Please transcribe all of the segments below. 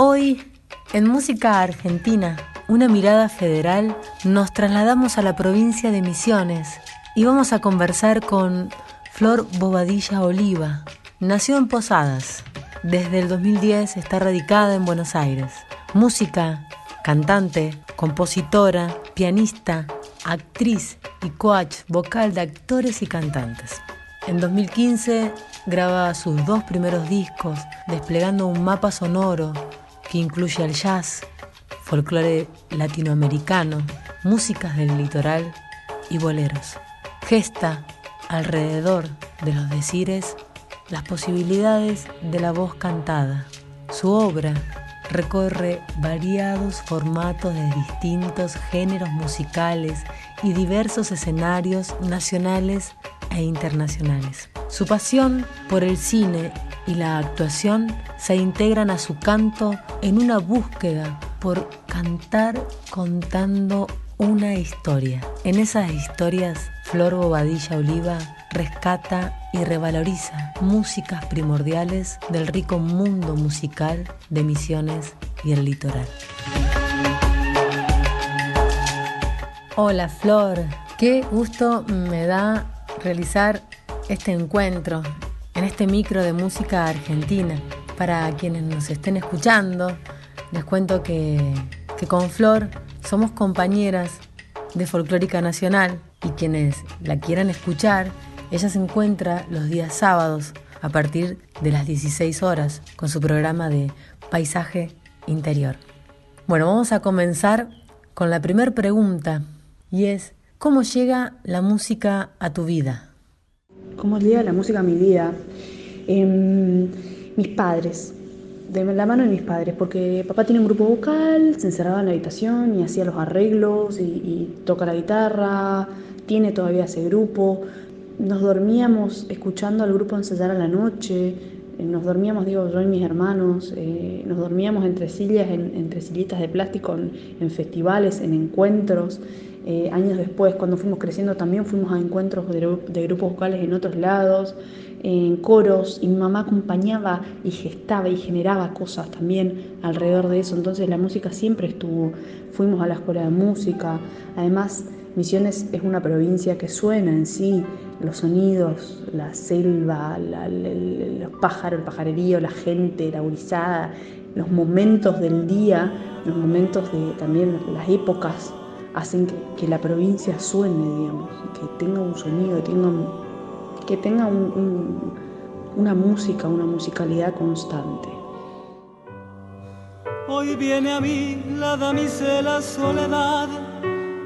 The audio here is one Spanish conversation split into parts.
Hoy, en Música Argentina, una mirada federal, nos trasladamos a la provincia de Misiones y vamos a conversar con Flor Bobadilla Oliva. Nació en Posadas. Desde el 2010 está radicada en Buenos Aires. Música, cantante, compositora, pianista, actriz y coach vocal de actores y cantantes. En 2015 graba sus dos primeros discos, desplegando un mapa sonoro que incluye al jazz, folclore latinoamericano, músicas del litoral y boleros. Gesta alrededor de los decires las posibilidades de la voz cantada. Su obra recorre variados formatos de distintos géneros musicales y diversos escenarios nacionales e internacionales. Su pasión por el cine y la actuación se integran a su canto en una búsqueda por cantar contando una historia. En esas historias, Flor Bobadilla Oliva rescata y revaloriza músicas primordiales del rico mundo musical de Misiones y el litoral. Hola Flor, qué gusto me da realizar este encuentro en este micro de música argentina. Para quienes nos estén escuchando, les cuento que, con Flor somos compañeras de Folclórica Nacional y quienes la quieran escuchar, ella se encuentra los días sábados a partir de las 16 horas con su programa de Paisaje Interior. Bueno, vamos a comenzar con la primera pregunta y es, ¿cómo llega la música a tu vida? ¿Cómo llega la música mi vida? Em, mis padres, de la mano de mis padres, porque papá tiene un grupo vocal, se encerraba en la habitación y hacía los arreglos y, toca la guitarra, tiene todavía ese grupo. Nos dormíamos escuchando al grupo ensayar a la noche, eh, nos dormíamos, digo, yo y mis hermanos, eh, nos dormíamos entre sillas, entre sillitas de plástico en festivales, en encuentros. Eh, años después, cuando fuimos creciendo, también fuimos a encuentros de, grupos vocales en otros lados, en coros, y mi mamá acompañaba y gestaba y generaba cosas también alrededor de eso. Entonces la música siempre estuvo. Fuimos a la escuela de música. Además, Misiones es una provincia que suena en sí, los sonidos, la selva, los pájaros, el pajarerío, la gente, la gurizada, los momentos del día, los momentos de también las épocas hacen que, la provincia suene, digamos, que tenga un sonido, que tenga, que tenga una música, una musicalidad constante. Hoy viene a mí la damisela soledad,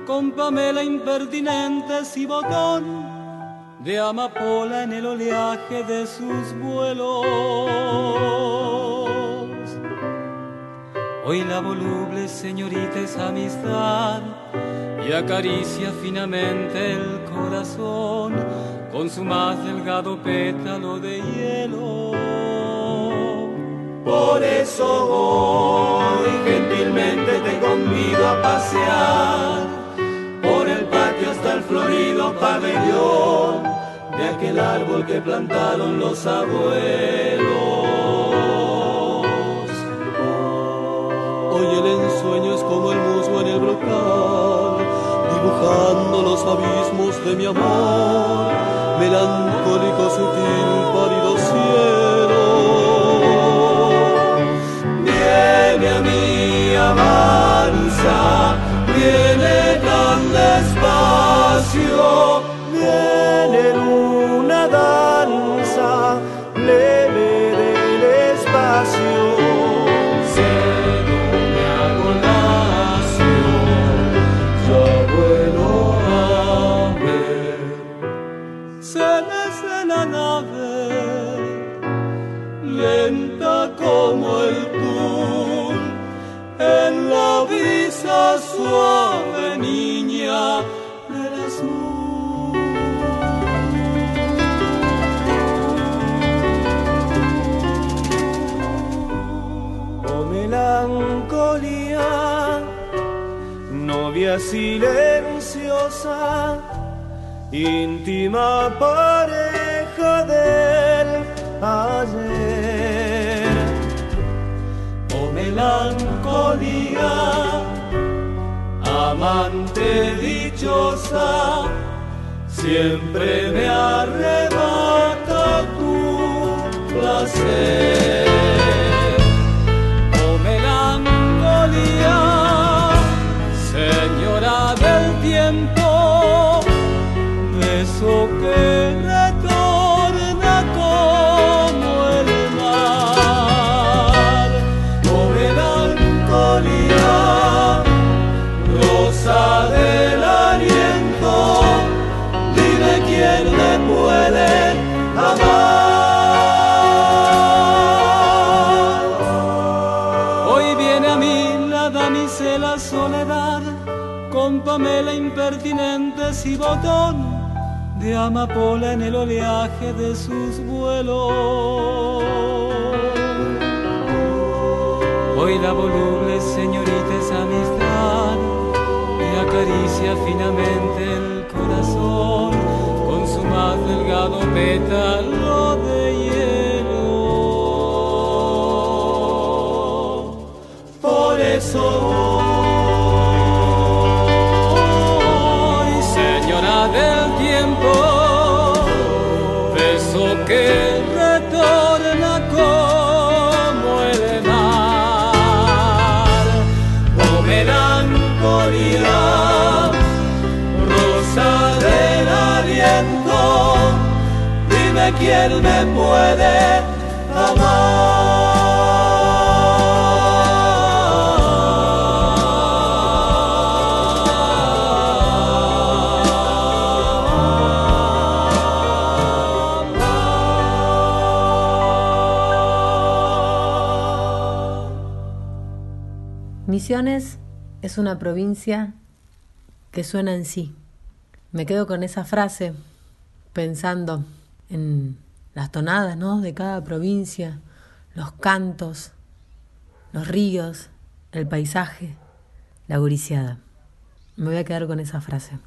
con Pamela impertinente y botón de amapola en el oleaje de sus vuelos. Hoy la voluble señorita es amistad y acaricia finamente el corazón con su más delgado pétalo de hielo. Por eso hoy gentilmente te convido a pasear por el patio hasta el florido pabellón de aquel árbol que plantaron los abuelos. y el ensueño es como el musgo en el brocal, dibujando los abismos de mi amor, melancólico, sutil, pálido cielo. Viene a mí, avanza, viene tan despacio. Amante dichosa, siempre me arrebata tu placer. Oh melancolía, señora del tiempo, beso que y botón de amapola en el oleaje de sus vuelos. Hoy la voluble señorita es amistad y acaricia finamente el corazón con su más delgado pétalo de hielo. Por eso quién me puede amar. Misiones es una provincia que suena en sí. Me quedo con esa frase pensando en las tonadas ¿no? de cada provincia, los cantos, los ríos, el paisaje, la guriciada. Me voy a quedar con esa frase.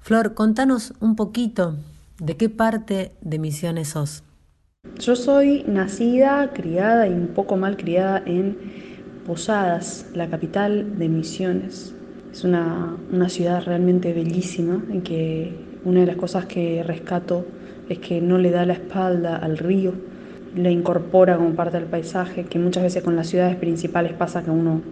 Flor, contanos un poquito de qué parte de Misiones sos. Yo soy nacida, criada y un poco mal criada en Posadas, la capital de Misiones. Es una, una ciudad realmente bellísima en que una de las cosas que rescato es que no le da la espalda al río, le incorpora como parte del paisaje, que muchas veces con las ciudades principales pasa que uno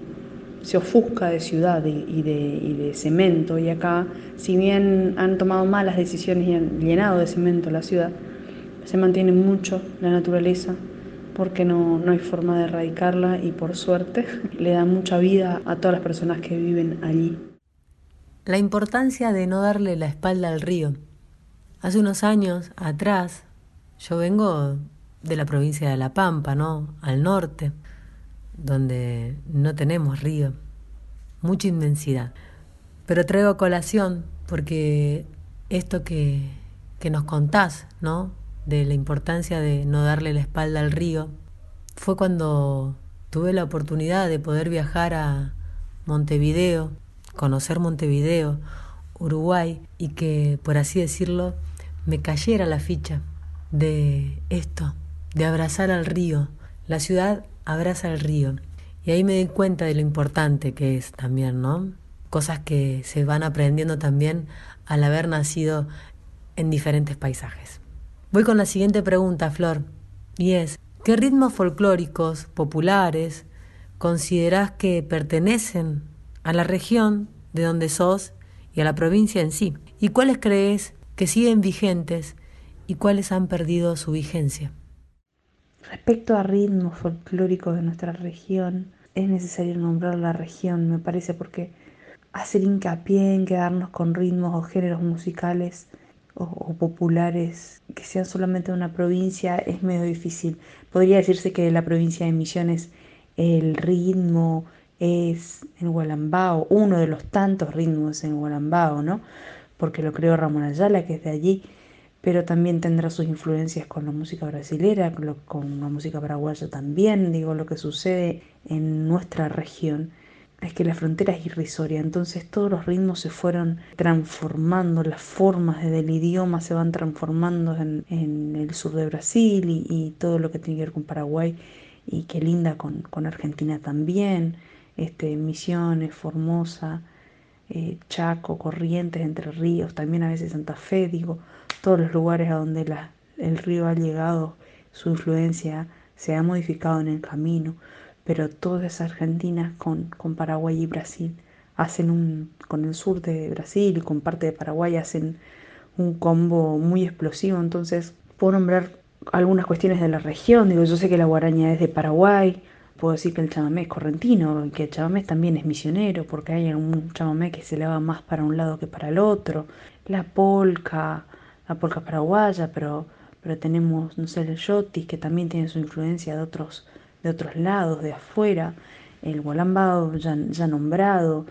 se ofusca de ciudad y, y de, y de cemento y acá, si bien han tomado malas decisiones y han llenado de cemento la ciudad, se mantiene mucho la naturaleza porque no, no hay forma de erradicarla y por suerte le da mucha vida a todas las personas que viven allí. La importancia de no darle la espalda al río. Hace unos años atrás, yo vengo de la provincia de La Pampa, ¿no? Al norte, donde no tenemos río, mucha inmensidad. Pero traigo colación porque esto que, que nos contás, ¿no? De la importancia de no darle la espalda al río, fue cuando tuve la oportunidad de poder viajar a Montevideo, conocer Montevideo, Uruguay, y que, por así decirlo, me cayera la ficha de esto, de abrazar al río. La ciudad abraza al río. Y ahí me di cuenta de lo importante que es también, ¿no? Cosas que se van aprendiendo también al haber nacido en diferentes paisajes. Voy con la siguiente pregunta, Flor, y es, ¿qué ritmos folclóricos populares considerás que pertenecen a la región de donde sos y a la provincia en sí? ¿Y cuáles crees que siguen vigentes y cuáles han perdido su vigencia? Respecto a ritmos folclóricos de nuestra región, es necesario nombrar la región, me parece, porque hacer hincapié en quedarnos con ritmos o géneros musicales o, populares que sean solamente de una provincia es medio difícil. Podría decirse que la provincia de Misiones el ritmo es en Gualambao, uno de los tantos ritmos en Gualambao, ¿no? Porque lo creó Ramón Ayala, que es de allí, pero también tendrá sus influencias con la música brasilera, con la música paraguaya también, digo, lo que sucede en nuestra región es que la frontera es irrisoria, entonces todos los ritmos se fueron transformando, las formas del idioma se van transformando en, el sur de Brasil y, todo lo que tiene que ver con Paraguay y qué linda con, Argentina también, este, Misiones, Formosa, eh, Chaco, Corrientes, Entre Ríos, también a veces Santa Fe, digo, todos los lugares a donde el río ha llegado, su influencia se ha modificado en el camino pero todas Argentinas con, con Paraguay y Brasil hacen un, con el sur de Brasil y con parte de Paraguay hacen un combo muy explosivo, entonces puedo nombrar algunas cuestiones de la región, digo, yo sé que la guaraña es de Paraguay, puedo decir que el chamamé es correntino, que el chamamé también es misionero, porque hay algún chamamé que se le va más para un lado que para el otro, la polca, la polca paraguaya, pero, pero tenemos, no sé, el yotis, que también tiene su influencia de otros de otros lados, de afuera, el Gualambao ya, ya nombrado.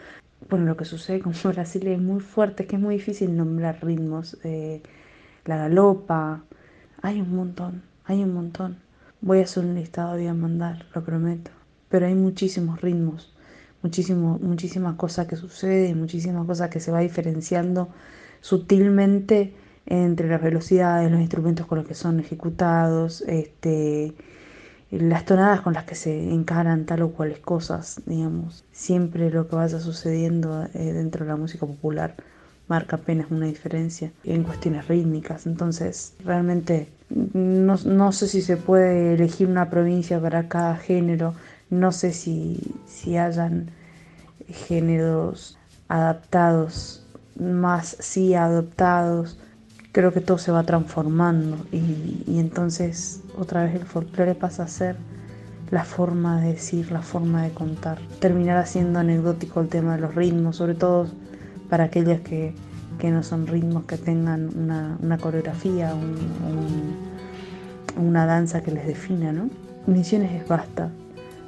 Bueno, lo que sucede con Brasil es muy fuerte, es que es muy difícil nombrar ritmos. Eh, la galopa, hay un montón, hay un montón. Voy a hacer un listado, voy a mandar, lo prometo. Pero hay muchísimos ritmos, muchísimo, muchísimas cosas que suceden, muchísimas cosas que se va diferenciando sutilmente entre las velocidades, los instrumentos con los que son ejecutados, este, las tonadas con las que se encaran tal o cuales cosas, digamos. Siempre lo que vaya sucediendo eh, dentro de la música popular marca apenas una diferencia en cuestiones rítmicas. Entonces, realmente no, no, sé si se puede elegir una provincia para cada género, no sé si, si hayan géneros adaptados, más sí adoptados creo que todo se va transformando y, entonces otra vez el folclore pasa a ser la forma de decir, la forma de contar. Terminará siendo anecdótico el tema de los ritmos, sobre todo para aquellas que, no son ritmos que tengan una, coreografía, una danza que les defina, ¿no? Misiones es basta,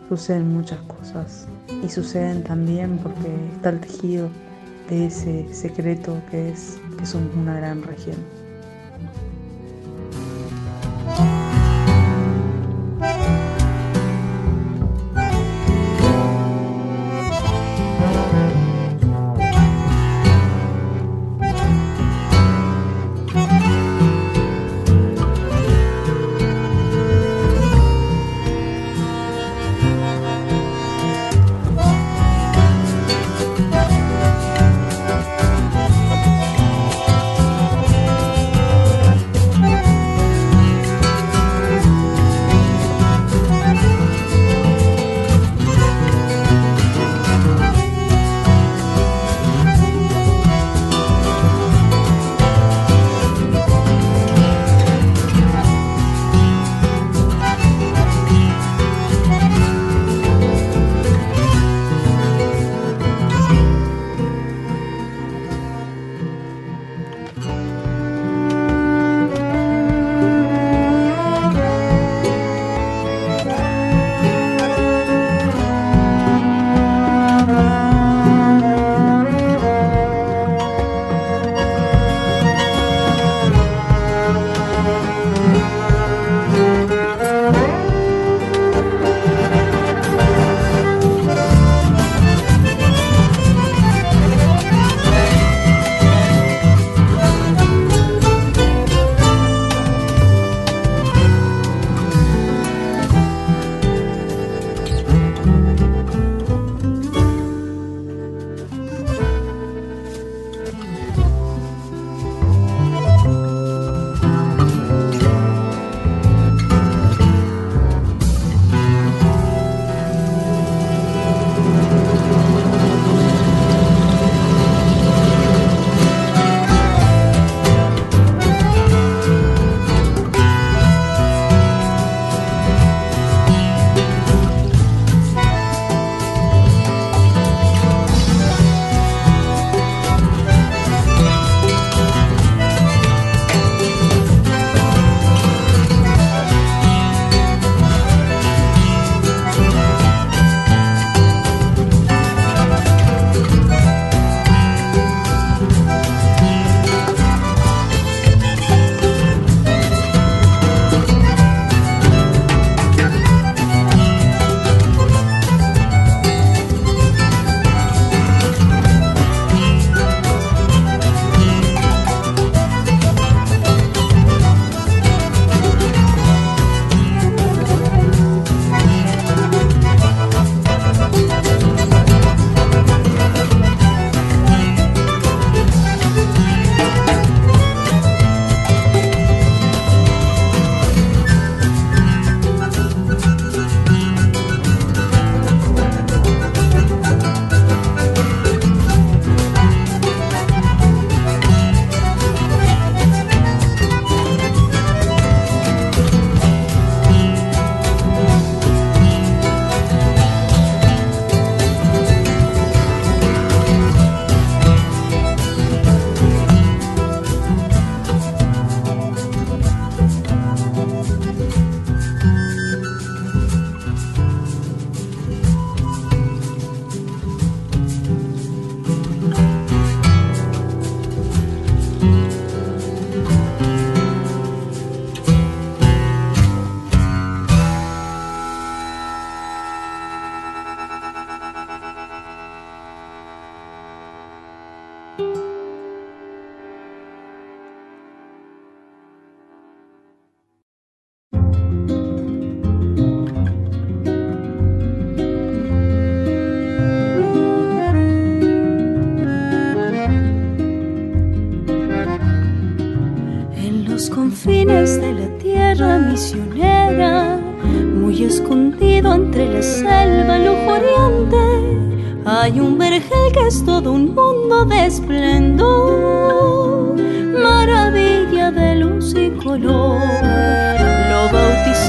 suceden muchas cosas y suceden también porque está el tejido de ese secreto que es que somos una gran región.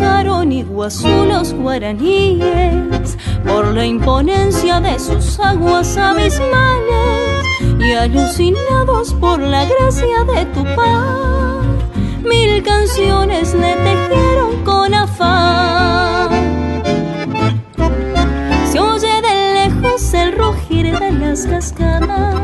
Bautizaron Iguazú los guaraníes por la imponencia de sus aguas abismales y alucinados por la gracia de tu paz. Mil canciones le tejieron con afán el rugir de las cascadas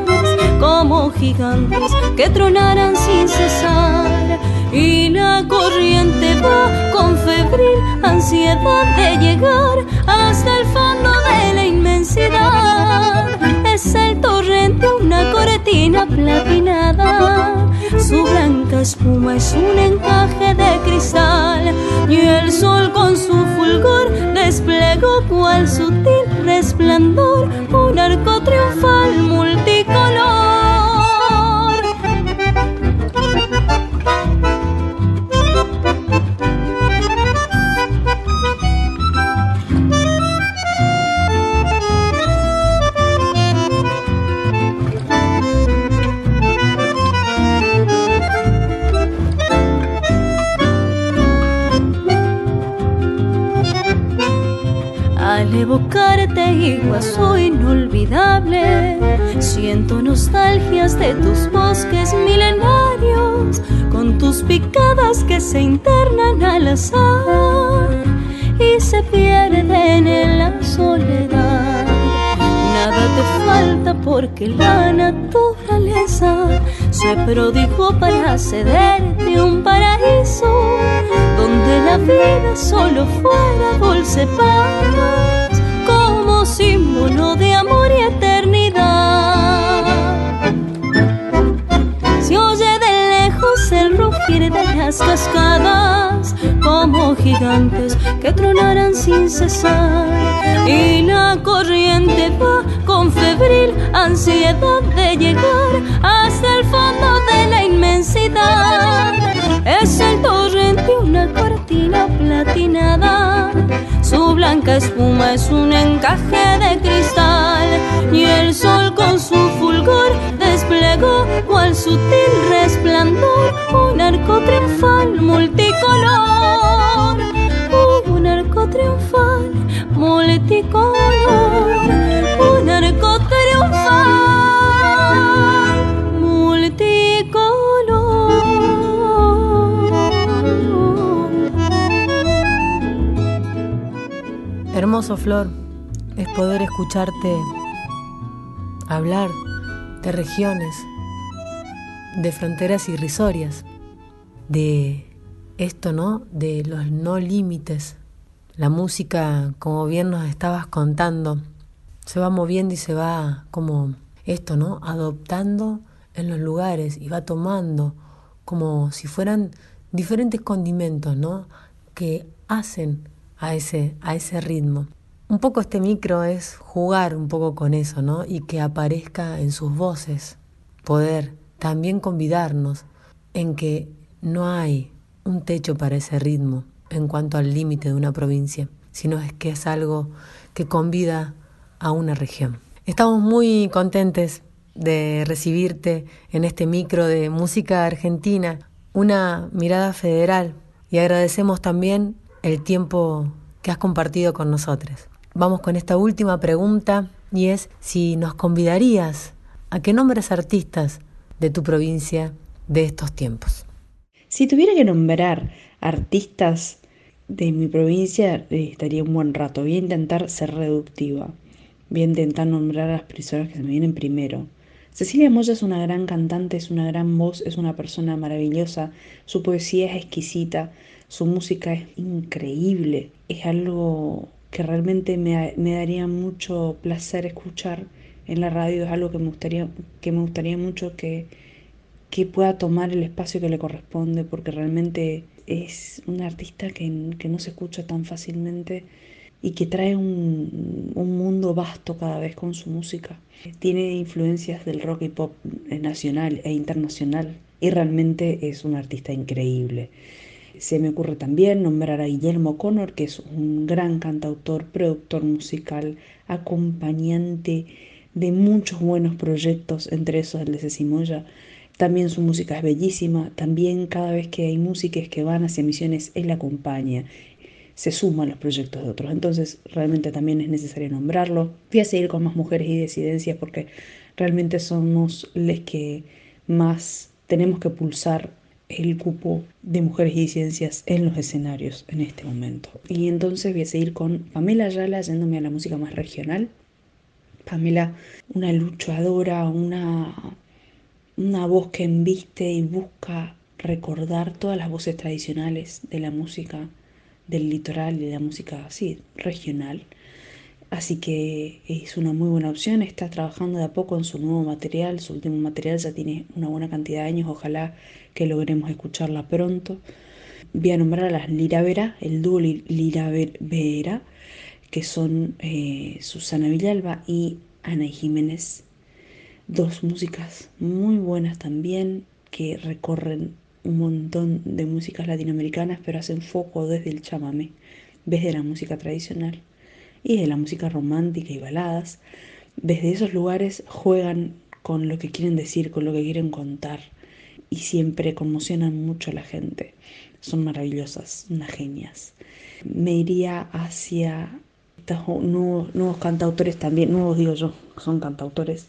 como gigantes que tronaran sin cesar y la corriente va con febril ansiedad de llegar hasta el fondo de la inmensidad. Es el torrente una cortina platinada. Su blanca espuma es un encaje de cristal. Y el sol con su fulgor desplegó cual sutil resplandor. Un arco triunfal multicolor. De tus bosques milenarios, con tus picadas que se internan al azar y se pierden en la soledad. Nada te falta porque la naturaleza se prodigó para cederte un paraíso donde la vida solo fuera dulce paz las cascadas, como gigantes que tronaran sin cesar. Y la corriente va con febril ansiedad de llegar hasta el fondo de la inmensidad. Es el torrente una cortina platinada su blanca espuma es un encaje de cristal y el sol con su fulgor desplegó cual sutil resplandor un arco triunfal multicolor. Un arco triunfal multicolor. Un arco triunfal Hermoso Flor es poder escucharte hablar de regiones, de fronteras irrisorias, de esto, ¿no? De los no límites. La música, como bien nos estabas contando, se va moviendo y se va como esto, ¿no? Adoptando en los lugares y va tomando como si fueran diferentes condimentos, ¿no? Que hacen a ese, a ese ritmo. Un poco este micro es jugar un poco con eso, ¿no? Y que aparezca en sus voces, poder también convidarnos en que no hay un techo para ese ritmo en cuanto al límite de una provincia, sino es que es algo que convida a una región. Estamos muy contentes de recibirte en este micro de música argentina, una mirada federal, y agradecemos también el tiempo que has compartido con nosotros. Vamos con esta última pregunta y es si nos convidarías a que nombres artistas de tu provincia de estos tiempos. Si tuviera que nombrar artistas de mi provincia, eh, estaría un buen rato. Voy a intentar ser reductiva. Voy a intentar nombrar a las personas que se me vienen primero. Cecilia Moya es una gran cantante, es una gran voz, es una persona maravillosa, su poesía es exquisita, su música es increíble, es algo que realmente me, daría mucho placer escuchar en la radio, es algo que me gustaría, que me gustaría mucho que, que pueda tomar el espacio que le corresponde, porque realmente es un artista que, no se escucha tan fácilmente y que trae un, un, mundo vasto cada vez con su música. Tiene influencias del rock y pop nacional e internacional y realmente es un artista increíble Se me ocurre también nombrar a Guillermo Connor, que es un gran cantautor, productor musical, acompañante de muchos buenos proyectos, entre esos el de Cecimoya. También su música es bellísima, también cada vez que hay músicas que van hacia misiones, él acompaña, se suma a los proyectos de otros. Entonces, realmente también es necesario nombrarlo. Voy a seguir con más mujeres y disidencias porque realmente somos les que más tenemos que pulsar el cupo de mujeres y disidencias en los escenarios en este momento. Y entonces voy a seguir con Pamela Ayala yéndome a la música más regional. Pamela, una luchadora, una, una voz que embiste y busca recordar todas las voces tradicionales de la música del litoral y de la música así regional. Así que es una muy buena opción. Está trabajando de a poco en su nuevo material. Su último material ya tiene una buena cantidad de años. Ojalá que logremos escucharla pronto. Voy a nombrar a las Lira Vera, el dúo Lira Vera, que son eh, Susana Villalba y Ana Jiménez. Dos músicas muy buenas también que recorren un montón de músicas latinoamericanas, pero hacen foco desde el chamamé, desde la música tradicional y de la música romántica y baladas. Desde esos lugares juegan con lo que quieren decir, con lo que quieren contar y siempre conmocionan mucho a la gente. Son maravillosas, unas genias. Me iría hacia estos nuevos, nuevos cantautores también, nuevos digo yo, son cantautores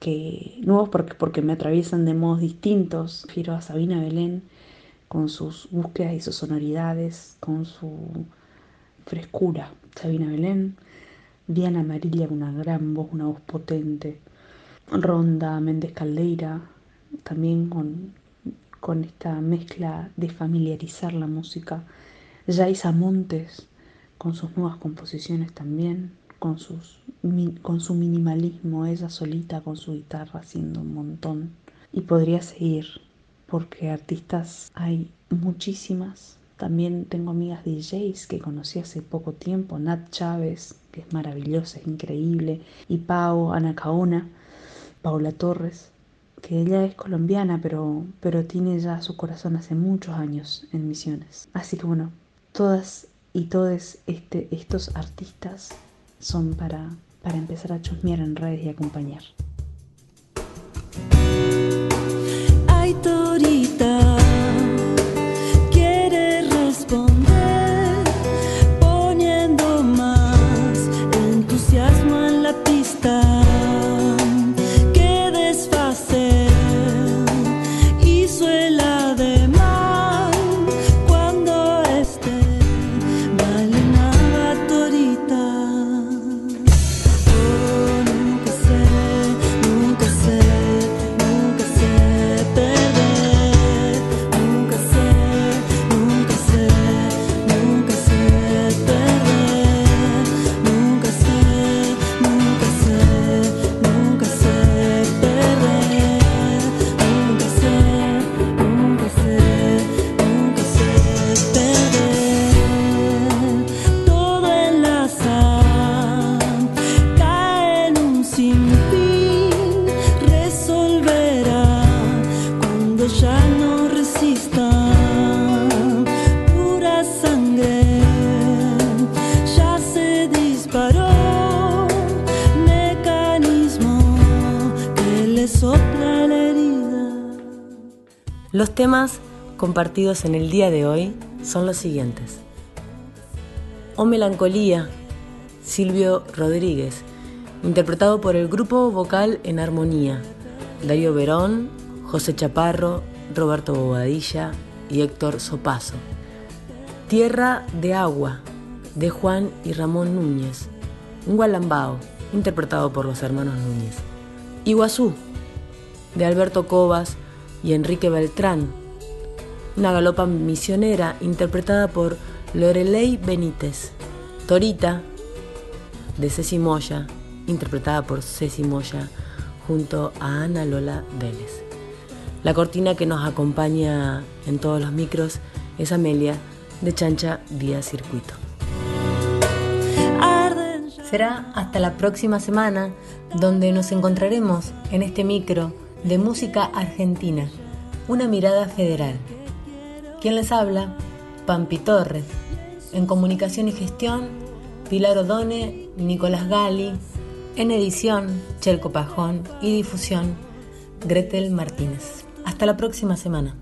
que nuevos porque, porque me atraviesan de modos distintos. Refiero a Sabina Belén con sus búsquedas y sus sonoridades, con su frescura. Sabina Belén, Diana Marilia con una gran voz, una voz potente, Ronda Méndez Caldeira, también con, con esta mezcla de familiarizar la música, Yaisa Montes con sus nuevas composiciones también, con, sus, con su minimalismo, ella solita con su guitarra haciendo un montón. Y podría seguir, porque artistas hay muchísimas. También tengo amigas DJs que conocí hace poco tiempo, Nat Chávez, que es maravillosa, es increíble, y Pau, Ana Caona, Paula Torres, que ella es colombiana, pero, pero tiene ya su corazón hace muchos años en Misiones. Así que bueno, todas y todos este, estos artistas son para, para empezar a chusmear en redes y acompañar. Los temas compartidos en el día de hoy son los siguientes. O Melancolía, Silvio Rodríguez, interpretado por el grupo vocal En Armonía, Darío Verón, José Chaparro, Roberto Bobadilla y Héctor Sopaso. Tierra de Agua, de Juan y Ramón Núñez, un gualambao, interpretado por los hermanos Núñez. Iguazú, de Alberto Cobas, y Enrique Beltrán, una galopa misionera interpretada por Lorelei Benítez, Torita de Ceci Moya, interpretada por Ceci Moya junto a Ana Lola Vélez. La cortina que nos acompaña en todos los micros es Amelia de Chancha Vía Circuito. Será hasta la próxima semana donde nos encontraremos en este micro de música argentina, una mirada federal. ¿Quién les habla? Pampi Torres. En comunicación y gestión, Pilar Odone, Nicolás Gali. En edición, Chelco Pajón. Y difusión, Gretel Martínez. Hasta la próxima semana.